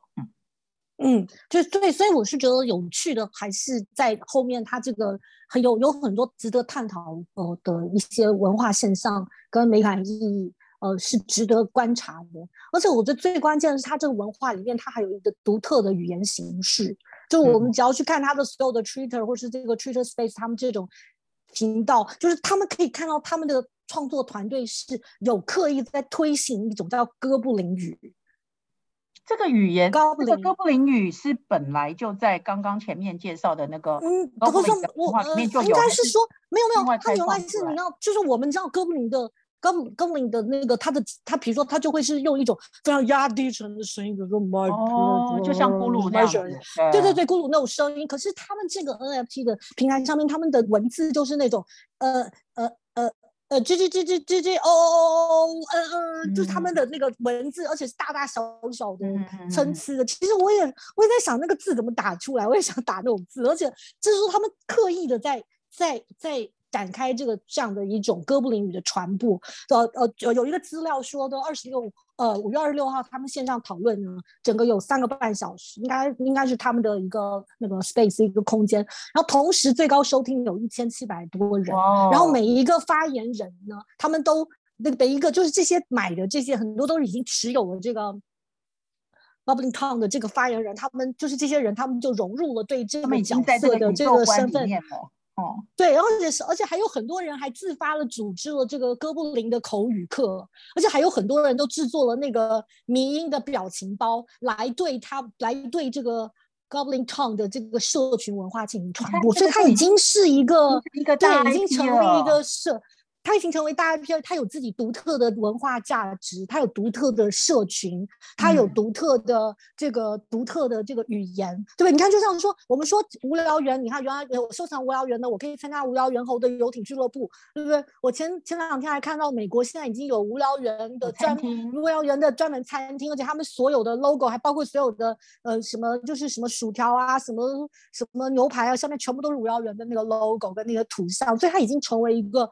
嗯，就对，所以我是觉得有趣的，还是在后面，它这个很有有很多值得探讨呃的一些文化现象跟美感意义，呃，是值得观察的。而且我觉得最关键的是，它这个文化里面，它还有一个独特的语言形式。就我们只要去看它的所有的 Twitter 或是这个 Twitter Space，他们这种频道，就是他们可以看到他们的创作团队是有刻意在推行一种叫哥布林语。这个语言，高这个哥布林语是本来就在刚刚前面介绍的那个嗯，哥布林文化里面就有，应该是说没有没有，它原来是你要就是我们知道哥布林的哥布哥布林的那个他的他，比如说他就会是用一种非常压低沉的声音，比如说哦，就像咕噜那样，对对对，咕噜那种声音。可是他们这个 NFT 的平台上面，他们的文字就是那种呃呃呃。呃，G G G G G G，哦哦哦哦，呃呃，就是他们的那个文字，而且是大大小小的参差的。其实我也我也在想那个字怎么打出来，我也想打那种字，而且就是说他们刻意的在在在。展开这个这样的一种哥布林语的传播，呃呃，有有一个资料说的二十六，呃五月二十六号他们线上讨论呢，整个有三个半小时，应该应该是他们的一个那个 space 一个空间，然后同时最高收听有一千七百多人，然后每一个发言人呢，他们都那个的一个就是这些买的这些很多都是已经持有了这个 Goblin Town 的这个发言人，他们就是这些人，他们就融入了对这个角色的这个身份。哦，对，然后也是，而且还有很多人还自发的组织了这个哥布林的口语课，而且还有很多人都制作了那个迷音的表情包，来对他来对这个 Goblin Town 的这个社群文化进行传播，所以它已经是一个一个对，已经成为一个社。它已经成为大 IP，它有自己独特的文化价值，它有独特的社群，它有独特的这个独特的这个语言，嗯、对不对？你看，就像说我们说无聊猿，你看原来我收藏无聊猿的，我可以参加无聊猿猴的游艇俱乐部，对不对？我前前两天还看到美国现在已经有无聊猿的专无聊猿的专门餐厅，而且他们所有的 logo 还包括所有的呃什么就是什么薯条啊，什么什么牛排啊，上面全部都是无聊猿的那个 logo 跟那个图像，所以它已经成为一个。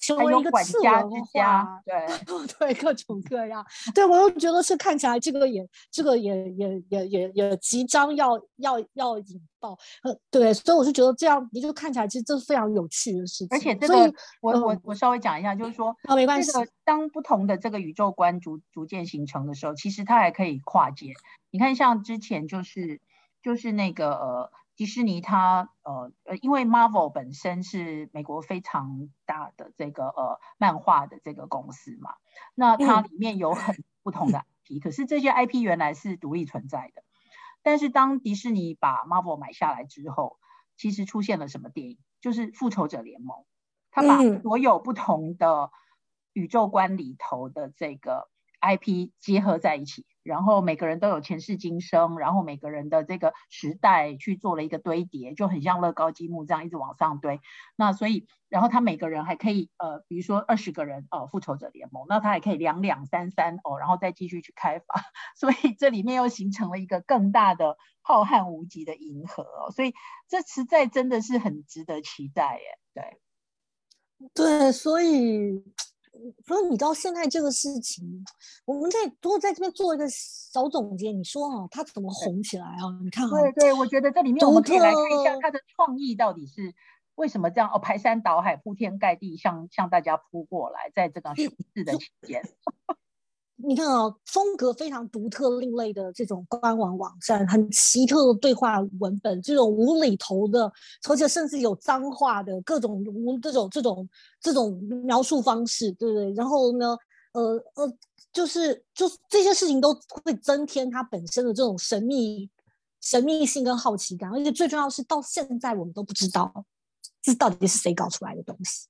成为一个次文化，对 对，各种各样，对我又觉得是看起来这个也这个也也也也也即将要要要引爆，呃，对，所以我是觉得这样，你就看起来其实这是非常有趣的事情。而且这个，我我我稍微讲一下，就是说，啊，没关系。这个当不同的这个宇宙观逐逐渐形成的时候，其实它还可以跨界。你看，像之前就是就是那个呃。迪士尼它呃呃，因为 Marvel 本身是美国非常大的这个呃漫画的这个公司嘛，那它里面有很不同的 IP，可是这些 IP 原来是独立存在的。但是当迪士尼把 Marvel 买下来之后，其实出现了什么电影？就是复仇者联盟，他把所有不同的宇宙观里头的这个 IP 结合在一起。然后每个人都有前世今生，然后每个人的这个时代去做了一个堆叠，就很像乐高积木这样一直往上堆。那所以，然后他每个人还可以呃，比如说二十个人哦，复仇者联盟，那他还可以两两三三哦，然后再继续去开发。所以这里面又形成了一个更大的浩瀚无极的银河，所以这实在真的是很值得期待耶，对。对，所以，所以你知道现在这个事情，我们在如果在这边做一个小总结，你说啊，他怎么红起来啊？你看啊，对对，我觉得这里面我们可以来看一下他的创意到底是为什么这样哦，排山倒海、铺天盖地向向大家扑过来，在这个熊市的期间。你看啊，风格非常独特、另类的这种官网网站，很奇特的对话文本，这种无厘头的，而且甚至有脏话的各种无这种这种这种描述方式，对不对？然后呢，呃呃，就是就这些事情都会增添它本身的这种神秘神秘性跟好奇感，而且最重要是，到现在我们都不知道这到底是谁搞出来的东西。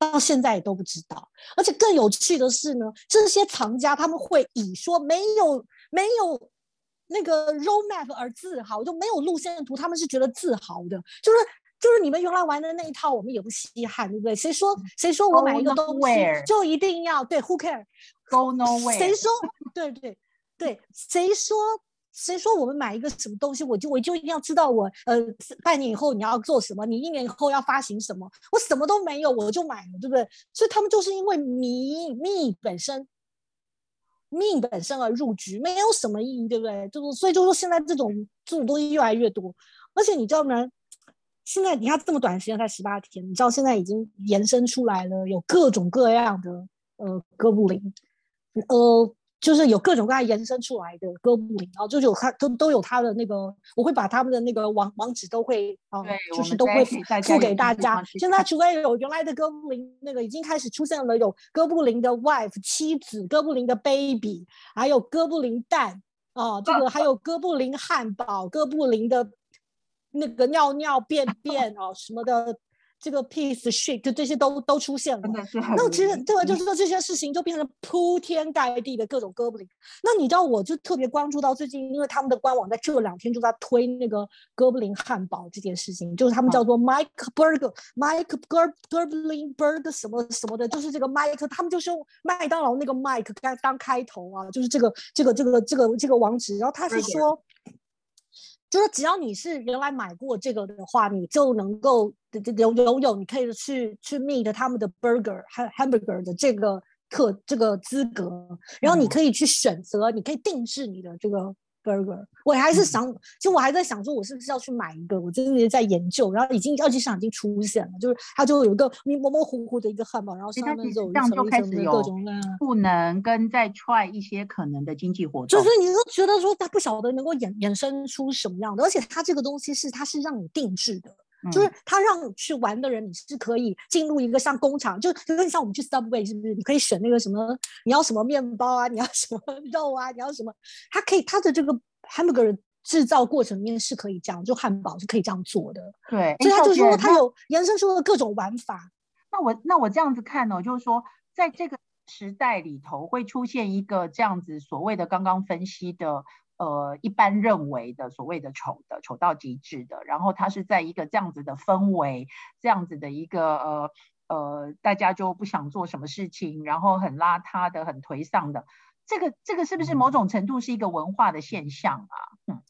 到现在也都不知道，而且更有趣的是呢，这些藏家他们会以说没有没有那个 roadmap 而自豪，就没有路线图，他们是觉得自豪的，就是就是你们原来玩的那一套，我们也不稀罕，对不对？谁说谁说我买一个东西就一定要对？Who care？Go nowhere？谁说？对对对，谁说？谁说我们买一个什么东西，我就我就一定要知道我呃半年以后你要做什么，你一年以后要发行什么？我什么都没有，我就买了，对不对？所以他们就是因为迷迷本身，命本身而入局，没有什么意义，对不对？就是所以就是说现在这种这种东西越来越多，而且你知道吗？现在你看这么短时间才十八天，你知道现在已经延伸出来了，有各种各样的呃哥布林，呃。就是有各种各样延伸出来的哥布林，然后就是有他都都有他的那个，我会把他们的那个网网址都会啊，就是都会付给大家。现在除了有原来的哥布林，那个已经开始出现了有哥布林的 wife 妻子，哥布林的 baby，还有哥布林蛋啊，这个还有哥布林汉堡，哥布林的那个尿尿便便啊什么的。这个 piece shit 就这些都都出现了，那其实这个？就是说这些事情就变成铺天盖地的各种哥布林。那你知道，我就特别关注到最近，因为他们的官网在这两天就在推那个哥布林汉堡这件事情，就是他们叫做 Mike Burger，Mike Ger Gerblin Burger 什么什么的，就是这个 Mike，他们就是用麦当劳那个 Mike 当当开头啊，就是这个这个这个这个这个网址，然后他是说。就是只要你是原来买过这个的话，你就能够有有有，你可以去去 meet 他们的 burger 和 hamburger 的这个特这个资格，然后你可以去选择，你可以定制你的这个。burger，我还是想，其实我还在想说，我是不是要去买一个？我真的在研究，然后已经二级市场已经出现了，就是它就有一个模模糊糊的一个汉堡，然后上面就有一层一层的各种各样，不能跟再 try 一些可能的经济活动，就是你都觉得说它不晓得能够衍衍生出什么样的，而且它这个东西是它是让你定制的。就是他让去玩的人，你是可以进入一个像工厂，就有点像我们去 Subway，是不是？你可以选那个什么，你要什么面包啊，你要什么 肉啊，你要什么？他可以，他的这个 hamburger 制造过程里面是可以这样，就汉堡是可以这样做的。对，所以他就说他有延伸出了各种玩法。那我那我这样子看呢，就是说在这个时代里头会出现一个这样子所谓的刚刚分析的。呃，一般认为的所谓的丑的丑到极致的，然后它是在一个这样子的氛围，这样子的一个呃呃，大家就不想做什么事情，然后很邋遢的、很颓丧的，这个这个是不是某种程度是一个文化的现象啊？嗯。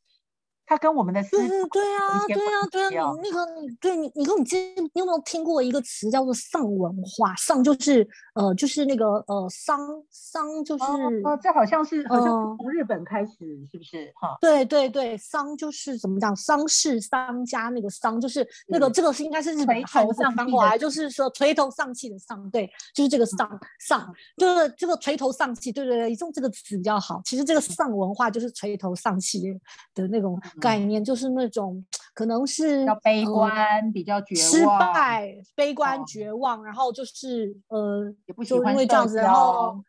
它跟我们的思对对啊，对啊，对啊，你那个你对你你跟你记，你有没有听过一个词叫做丧文化？丧就是呃就是那个呃丧丧就是哦，这好像是好像是从日本开始是不是哈？对对对，丧就是怎么讲？丧事丧家那个丧就是那个这个是应该是日本汉字翻过来，就是说垂头丧气的丧，对，就是这个丧丧，就是这个垂头丧气，对对对，用这个词比较好。其实这个丧文化就是垂头丧气的那种。概念就是那种，可能是比较悲观、呃、比较绝望、失败、悲观、绝望，哦、然后就是呃，也不喜欢因为这样子，然后、哦、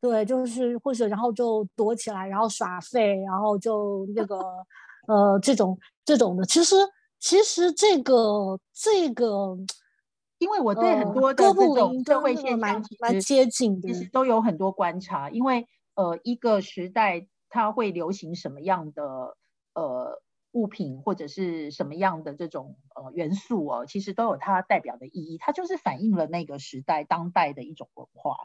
对，就是或者然后就躲起来，然后耍废，然后就那个呃，这种这种的，其实其实这个这个，因为我对很多的这种社会现象蛮蛮接近的，其实。都有很多观察，因为。呃一个时代它会流行什么样的呃物品或者是什么样的这种呃元素哦，其实都有它代表的意义，它就是反映了那个时代当代的一种文化，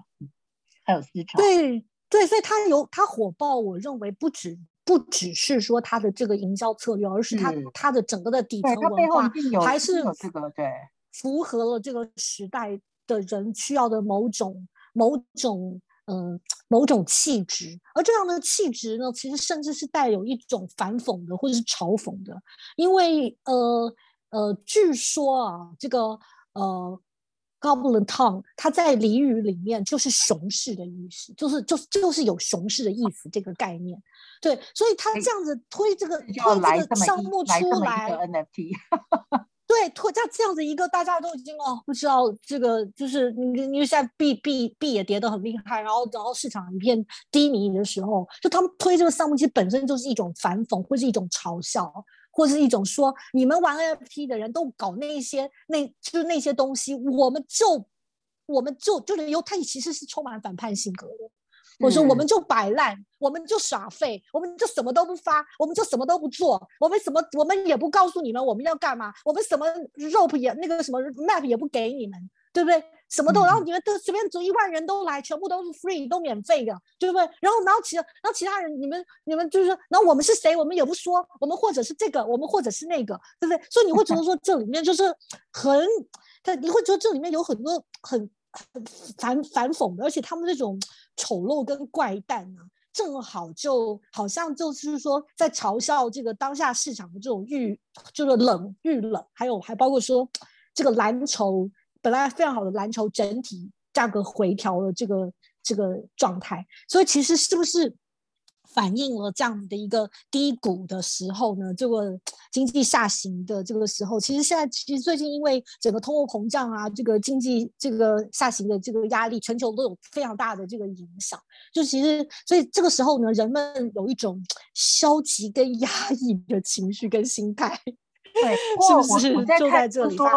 还有思潮。对对，所以它有它火爆，我认为不止不只是说它的这个营销策略，而是它它的整个的底层文化还是这个对符合了这个时代的人需要的某种某种。嗯，某种气质，而这样的气质呢，其实甚至是带有一种反讽的或者是嘲讽的，因为呃呃，据说啊，这个呃，Goblin Tongue 它在俚语里面就是熊市的意思，就是就就是有熊市的意思这个概念，对，所以他这样子推这个推这个项目出来，来 NFT。对，拖这样这样子一个，大家都已经哦，不知道这个就是你你现在币币币也跌得很厉害，然后然后市场一片低迷的时候，就他们推这个项目，其实本身就是一种反讽，或是一种嘲笑，或是一种说你们玩 NFT 的人都搞那些那就是那些东西，我们就我们就就是有他其实是充满反叛性格的。我说我们就摆烂，我们就耍废，我们就什么都不发，我们就什么都不做，我们什么我们也不告诉你们我们要干嘛，我们什么 rope 也那个什么 map 也不给你们，对不对？什么都，然后你们都随便走一万人都来，全部都是 free 都免费的，对不对？然后然后其然后其他人你们你们就是说，然后我们是谁？我们也不说，我们或者是这个，我们或者是那个，对不对？所以你会觉得说这里面就是很，他你会觉得这里面有很多很。很反反讽的，而且他们那种丑陋跟怪诞、啊，正好就好像就是说在嘲笑这个当下市场的这种遇，就是冷遇冷，还有还包括说这个蓝筹本来非常好的蓝筹整体价格回调的这个这个状态，所以其实是不是？反映了这样子的一个低谷的时候呢，这个经济下行的这个时候，其实现在其实最近因为整个通货膨胀啊，这个经济这个下行的这个压力，全球都有非常大的这个影响。就其实所以这个时候呢，人们有一种消极跟压抑的情绪跟心态，对，是 不是就在这里说？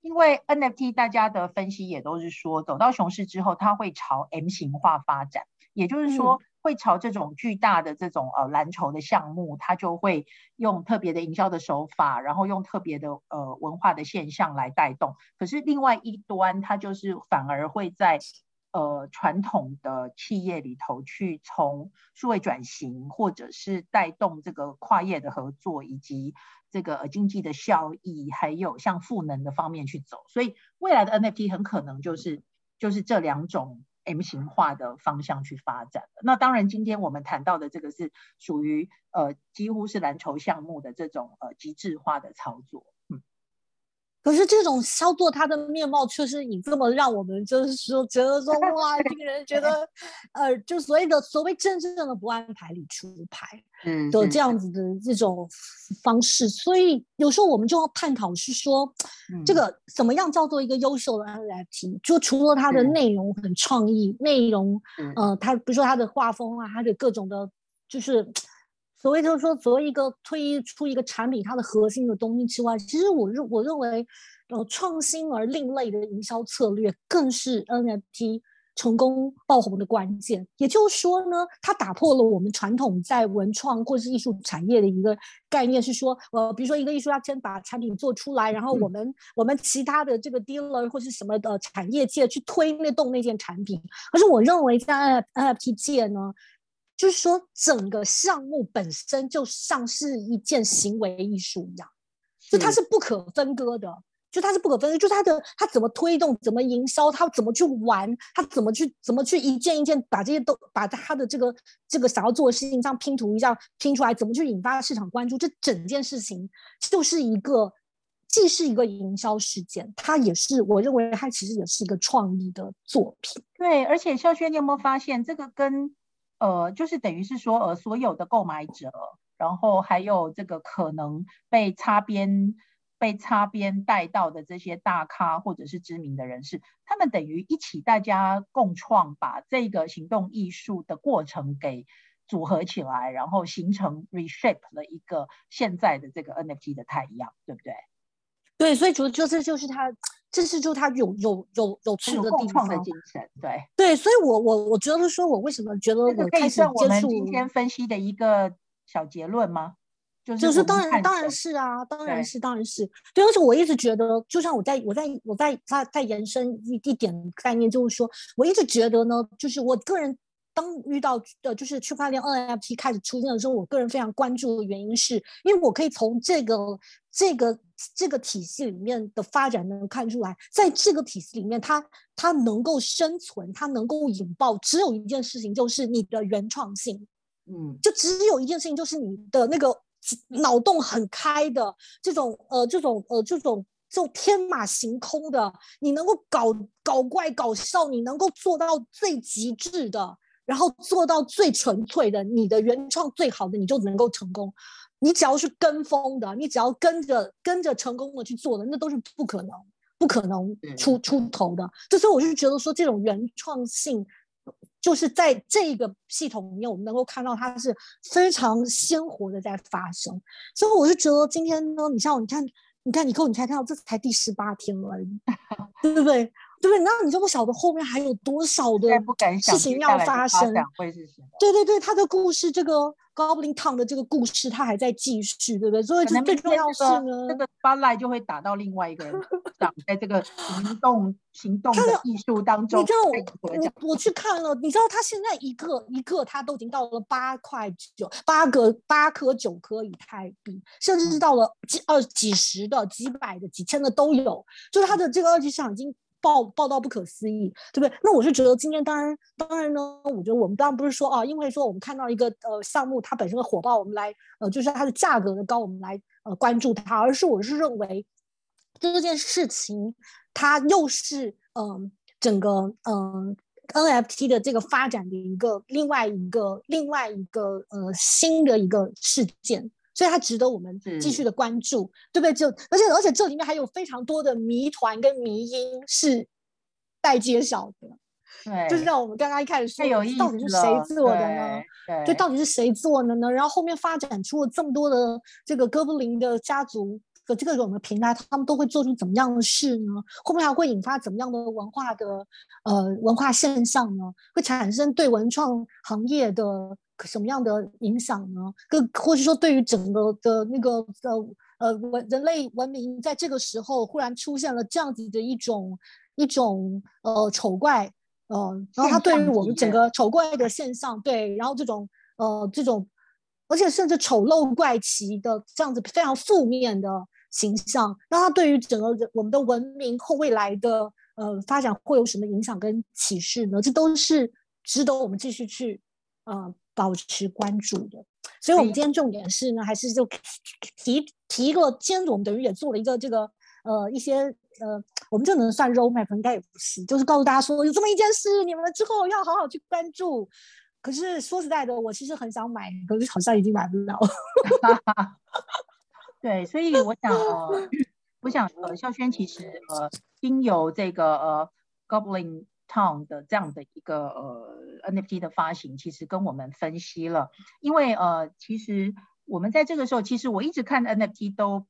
因为 NFT 大家的分析也都是说，走到熊市之后，它会朝 M 型化发展，也就是说。会朝这种巨大的这种呃蓝筹的项目，它就会用特别的营销的手法，然后用特别的呃文化的现象来带动。可是另外一端，它就是反而会在呃传统的企业里头去从数位转型，或者是带动这个跨业的合作，以及这个经济的效益，还有像赋能的方面去走。所以未来的 NFT 很可能就是就是这两种。M 型化的方向去发展。那当然，今天我们谈到的这个是属于呃几乎是蓝筹项目的这种呃极致化的操作。可是这种操作，他的面貌却是以这么让我们就是说觉得说 哇，这个人觉得呃，就所谓的所谓真正的不按牌理出牌的这样子的这种方式。所以有时候我们就要探讨是说，这个怎么样叫做一个优秀的 NFT？就除了它的内容很创意，内容呃，它比如说它的画风啊，它的各种的，就是。所谓就是说，作为一个推出一个产品，它的核心的东西之外，其实我认我认为，呃，创新而另类的营销策略，更是 NFT 成功爆红的关键。也就是说呢，它打破了我们传统在文创或是艺术产业的一个概念，是说，呃，比如说一个艺术家先把产品做出来，然后我们、嗯、我们其他的这个 dealer 或是什么的产业界去推那动那件产品。可是我认为在 NFT 界呢。就是说，整个项目本身就像是一件行为艺术一样，就它是不可分割的，就它是不可分割，就是它的它怎么推动，怎么营销，它怎么去玩，它怎么去怎么去一件一件把这些都把它的这个这个想要做的事情像拼图一样拼出来，怎么去引发市场关注，这整件事情就是一个既是一个营销事件，它也是我认为它其实也是一个创意的作品。对，而且肖轩，你有没有发现这个跟？呃，就是等于是说，呃，所有的购买者，然后还有这个可能被擦边、被擦边带到的这些大咖或者是知名的人士，他们等于一起大家共创，把这个行动艺术的过程给组合起来，然后形成 reshape 了一个现在的这个 NFT 的太阳，对不对？对，所以主就是就是他。这是就他有有有有趣的地方，的精神，对对，所以我我我觉得说，我为什么觉得我开始接触，我们今天分析的一个小结论吗？就是就是当然当然是啊，当然是当然是对，而且我一直觉得，就像我在我在我在在在延伸一一点概念，就是说，我一直觉得呢，就是我个人。当遇到的就是区块链 NFT 开始出现的时候，我个人非常关注的原因是，因为我可以从这个这个这个体系里面的发展能看出来，在这个体系里面，它它能够生存，它能够引爆，只有一件事情，就是你的原创性，嗯，就只有一件事情，就是你的那个脑洞很开的这种呃这种呃这种这种天马行空的，你能够搞搞怪搞笑，你能够做到最极致的。然后做到最纯粹的，你的原创最好的，你就能够成功。你只要是跟风的，你只要跟着跟着成功的去做的，那都是不可能，不可能出出头的。所以我就觉得说，这种原创性，就是在这个系统里面，我们能够看到它是非常鲜活的在发生。所以我就觉得今天呢，你像你看，你看你跟我你才看到这才第十八天而已，对不对？对？那你就不晓得后面还有多少的事情要发生。对对对，他的故事，这个 Goblin Town 的这个故事，他还在继续，对不对？所以最重要是呢，这个 spotlight 就会打到另外一个人 长，在这个行动行动的艺术当中。你知道我我我去看了，你知道他现在一个一个他都已经到了八块九八个八颗九颗以太币，甚至是到了几二几十的几百的几千的都有，就是他的这个二级市场已经。爆爆到不可思议，对不对？那我是觉得今天当然当然呢，我觉得我们当然不是说啊，因为说我们看到一个呃项目它本身的火爆，我们来呃就是它的价格的高，我们来呃关注它，而是我是认为这件事情它又是嗯、整个嗯、NFT 的这个发展的一个另外一个另外一个呃新的一个事件。所以它值得我们继续的关注，对不对？就而且而且这里面还有非常多的谜团跟迷因是待揭晓的，对，就是像我们刚刚一开始说，到底是谁做的呢？对，就到底是谁做的呢？然后后面发展出了这么多的这个哥布林的家族的这个种的平台，他们都会做出怎么样的事呢？后面还会引发怎么样的文化的呃文化现象呢？会产生对文创行业的。什么样的影响呢？更或者说，对于整个的那个呃呃文人类文明，在这个时候忽然出现了这样子的一种一种呃丑怪呃，然后它对于我们整个丑怪的现象，对，然后这种呃这种，而且甚至丑陋怪奇的这样子非常负面的形象，那它对于整个我们的文明后未来的呃发展会有什么影响跟启示呢？这都是值得我们继续去呃。保持关注的，所以我们今天重点是呢，还是就提提一个，今天我们等于也做了一个这个呃一些呃，我们这能算 roadmap 应该也不是，就是告诉大家说有这么一件事，你们之后要好好去关注。可是说实在的，我其实很想买，可是好像已经买不了。对，所以我想呃，我想呃，孝轩其实呃，经由这个呃 Goblin。Town 的这样的一个呃 NFT 的发行，其实跟我们分析了，因为呃，其实我们在这个时候，其实我一直看 NFT 都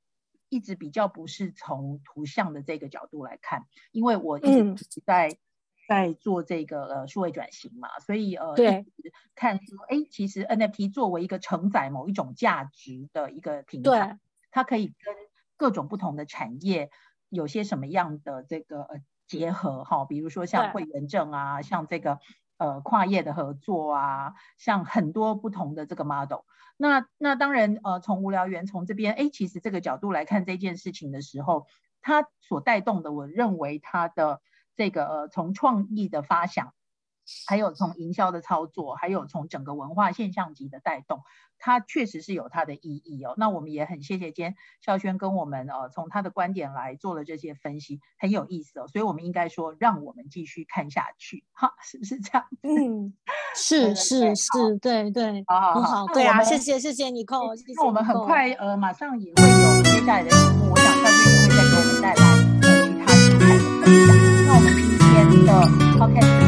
一直比较不是从图像的这个角度来看，因为我一直在、嗯、在做这个呃数位转型嘛，所以呃，对，一直看说，哎，其实 NFT 作为一个承载某一种价值的一个平台，它可以跟各种不同的产业有些什么样的这个呃。结合哈，比如说像会员证啊，像这个呃跨业的合作啊，像很多不同的这个 model。那那当然呃，从无聊猿从这边哎，其实这个角度来看这件事情的时候，它所带动的，我认为它的这个呃从创意的发想，还有从营销的操作还有从整个文化现象级的带动它确实是有它的意义哦。那我们也很谢谢今天孝轩跟我们呃从他的观点来做了这些分析很有意思哦。所以我们应该说让我们继续看下去哈是不是这样 嗯是是是对对好好好对啊谢谢谢谢你扣那我们很快呃马上也会有接下来的节目我想孝轩也会再给我们带来呃其他精彩的分享那我们今天的 ok